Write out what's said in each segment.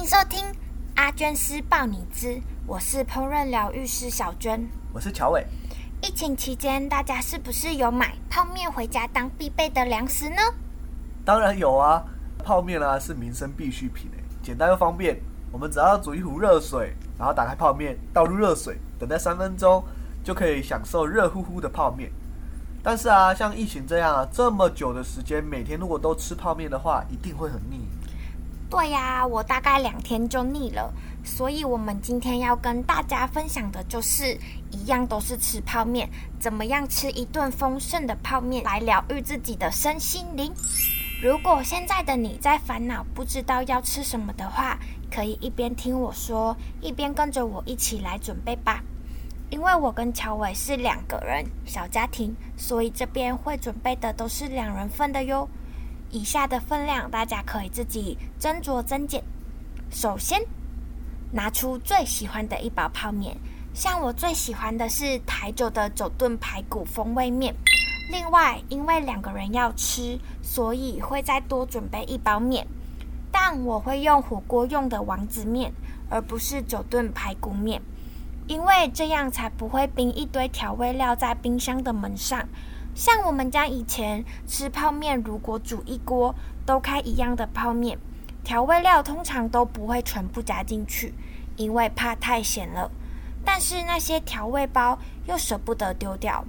迎收听阿娟师报你知，我是烹饪疗愈师小娟，我是乔伟。疫情期间，大家是不是有买泡面回家当必备的粮食呢？当然有啊，泡面啊是民生必需品诶，简单又方便。我们只要煮一壶热水，然后打开泡面，倒入热水，等待三分钟，就可以享受热乎乎的泡面。但是啊，像疫情这样啊，这么久的时间，每天如果都吃泡面的话，一定会很腻。对呀，我大概两天就腻了，所以我们今天要跟大家分享的就是，一样都是吃泡面，怎么样吃一顿丰盛的泡面来疗愈自己的身心灵。如果现在的你在烦恼不知道要吃什么的话，可以一边听我说，一边跟着我一起来准备吧。因为我跟乔伟是两个人小家庭，所以这边会准备的都是两人份的哟。以下的分量，大家可以自己斟酌增减。首先，拿出最喜欢的一包泡面，像我最喜欢的是台酒的酒炖排骨风味面。另外，因为两个人要吃，所以会再多准备一包面，但我会用火锅用的王子面，而不是酒炖排骨面，因为这样才不会冰一堆调味料在冰箱的门上。像我们家以前吃泡面，如果煮一锅都开一样的泡面，调味料通常都不会全部加进去，因为怕太咸了。但是那些调味包又舍不得丢掉，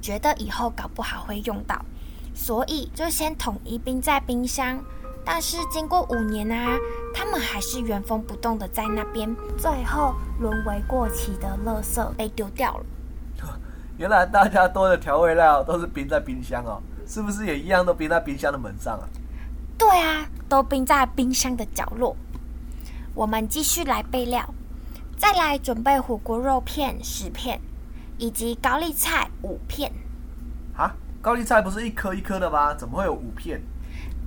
觉得以后搞不好会用到，所以就先统一冰在冰箱。但是经过五年啊，它们还是原封不动的在那边，最后沦为过期的垃圾被丢掉了。原来大家多的调味料都是冰在冰箱哦，是不是也一样都冰在冰箱的门上啊？对啊，都冰在冰箱的角落。我们继续来备料，再来准备火锅肉片十片，以及高丽菜五片。啊，高丽菜不是一颗一颗的吗？怎么会有五片？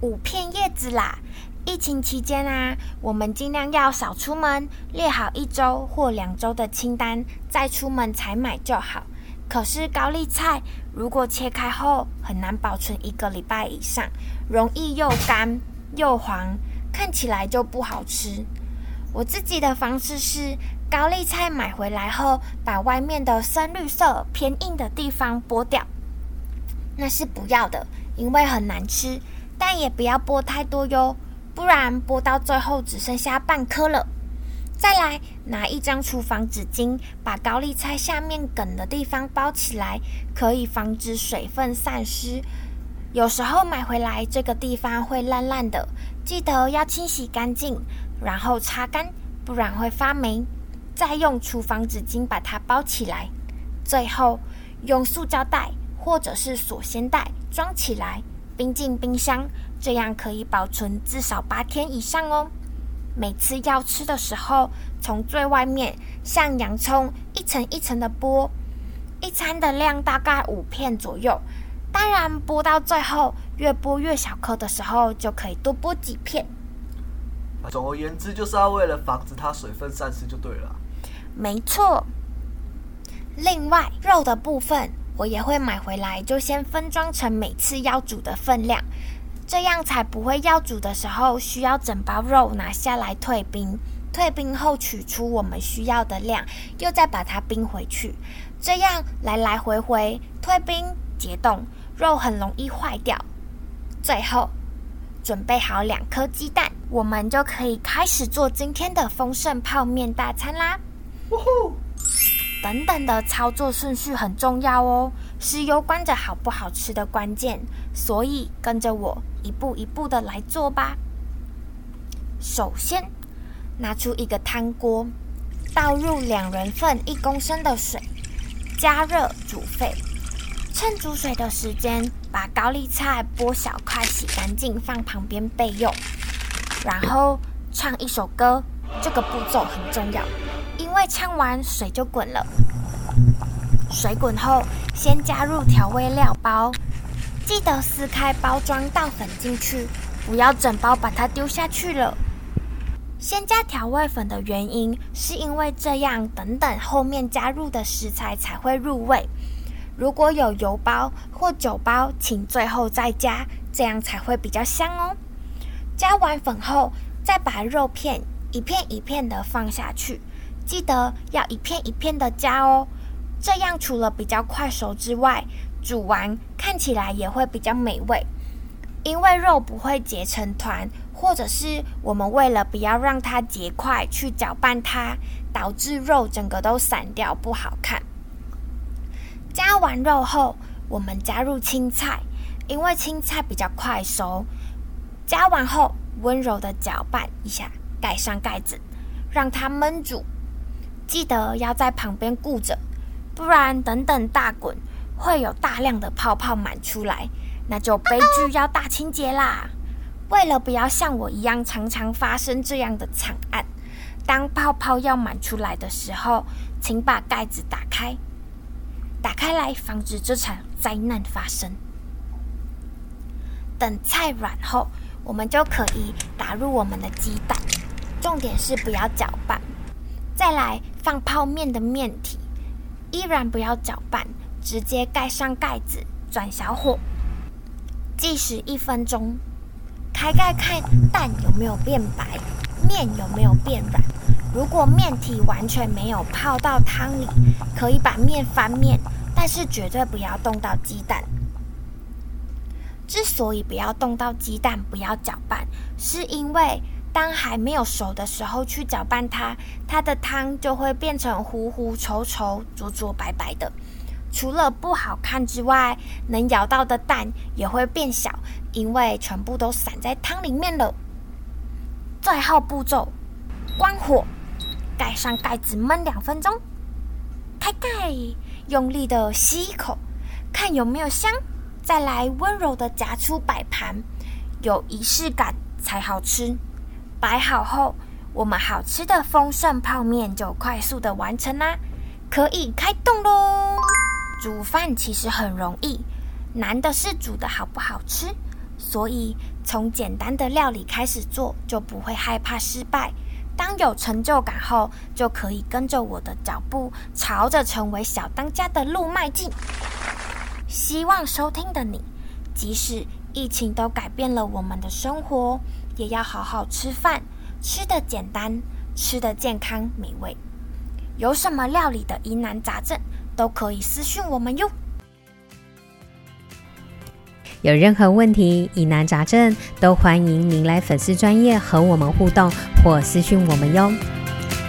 五片叶子啦。疫情期间啊，我们尽量要少出门，列好一周或两周的清单，再出门采买就好。可是高丽菜如果切开后很难保存一个礼拜以上，容易又干又黄，看起来就不好吃。我自己的方式是，高丽菜买回来后，把外面的深绿色偏硬的地方剥掉，那是不要的，因为很难吃。但也不要剥太多哟，不然剥到最后只剩下半颗了。再来拿一张厨房纸巾，把高丽菜下面梗的地方包起来，可以防止水分散失。有时候买回来这个地方会烂烂的，记得要清洗干净，然后擦干，不然会发霉。再用厨房纸巾把它包起来，最后用塑胶袋或者是锁鲜袋装起来，冰进冰箱，这样可以保存至少八天以上哦。每次要吃的时候，从最外面像洋葱一层一层的剥，一餐的量大概五片左右。当然，剥到最后越剥越小颗的时候，就可以多剥几片。总而言之，就是要为了防止它水分散失就对了。没错。另外，肉的部分我也会买回来，就先分装成每次要煮的分量。这样才不会要煮的时候需要整包肉拿下来退冰，退冰后取出我们需要的量，又再把它冰回去，这样来来回回退冰解冻，肉很容易坏掉。最后准备好两颗鸡蛋，我们就可以开始做今天的丰盛泡面大餐啦！呜呼！等等的操作顺序很重要哦。是攸关着好不好吃的关键，所以跟着我一步一步的来做吧。首先，拿出一个汤锅，倒入两人份一公升的水，加热煮沸。趁煮水的时间，把高丽菜剥小块，洗干净，放旁边备用。然后唱一首歌，这个步骤很重要，因为唱完水就滚了。水滚后，先加入调味料包，记得撕开包装倒粉进去，不要整包把它丢下去了。先加调味粉的原因，是因为这样等等后面加入的食材才会入味。如果有油包或酒包，请最后再加，这样才会比较香哦。加完粉后，再把肉片一片一片的放下去，记得要一片一片的加哦。这样除了比较快熟之外，煮完看起来也会比较美味。因为肉不会结成团，或者是我们为了不要让它结块去搅拌它，导致肉整个都散掉，不好看。加完肉后，我们加入青菜，因为青菜比较快熟。加完后，温柔的搅拌一下，盖上盖子，让它焖煮。记得要在旁边顾着，不然等等大滚，会有大量的泡泡满出来，那就悲剧要大清洁啦。为了不要像我一样常常发生这样的惨案，当泡泡要满出来的时候，请把盖子打开，打开来防止这场灾难发生。等菜软后。我们就可以打入我们的鸡蛋，重点是不要搅拌。再来放泡面的面体，依然不要搅拌，直接盖上盖子，转小火，计时一分钟。开盖看蛋有没有变白，面有没有变软。如果面体完全没有泡到汤里，可以把面翻面，但是绝对不要动到鸡蛋。之所以不要动到鸡蛋，不要搅拌，是因为当还没有熟的时候去搅拌它，它的汤就会变成糊糊稠稠、浊浊白白的。除了不好看之外，能咬到的蛋也会变小，因为全部都散在汤里面了。最后步骤，关火，盖上盖子焖两分钟。开盖，用力的吸一口，看有没有香。再来温柔的夹出摆盘，有仪式感才好吃。摆好后，我们好吃的丰盛泡面就快速的完成啦，可以开动喽！煮饭其实很容易，难的是煮的好不好吃。所以从简单的料理开始做，就不会害怕失败。当有成就感后，就可以跟着我的脚步，朝着成为小当家的路迈进。希望收听的你，即使疫情都改变了我们的生活，也要好好吃饭，吃得简单，吃得健康美味。有什么料理的疑难杂症，都可以私讯我们哟。有任何问题、疑难杂症，都欢迎您来粉丝专业和我们互动或私讯我们哟。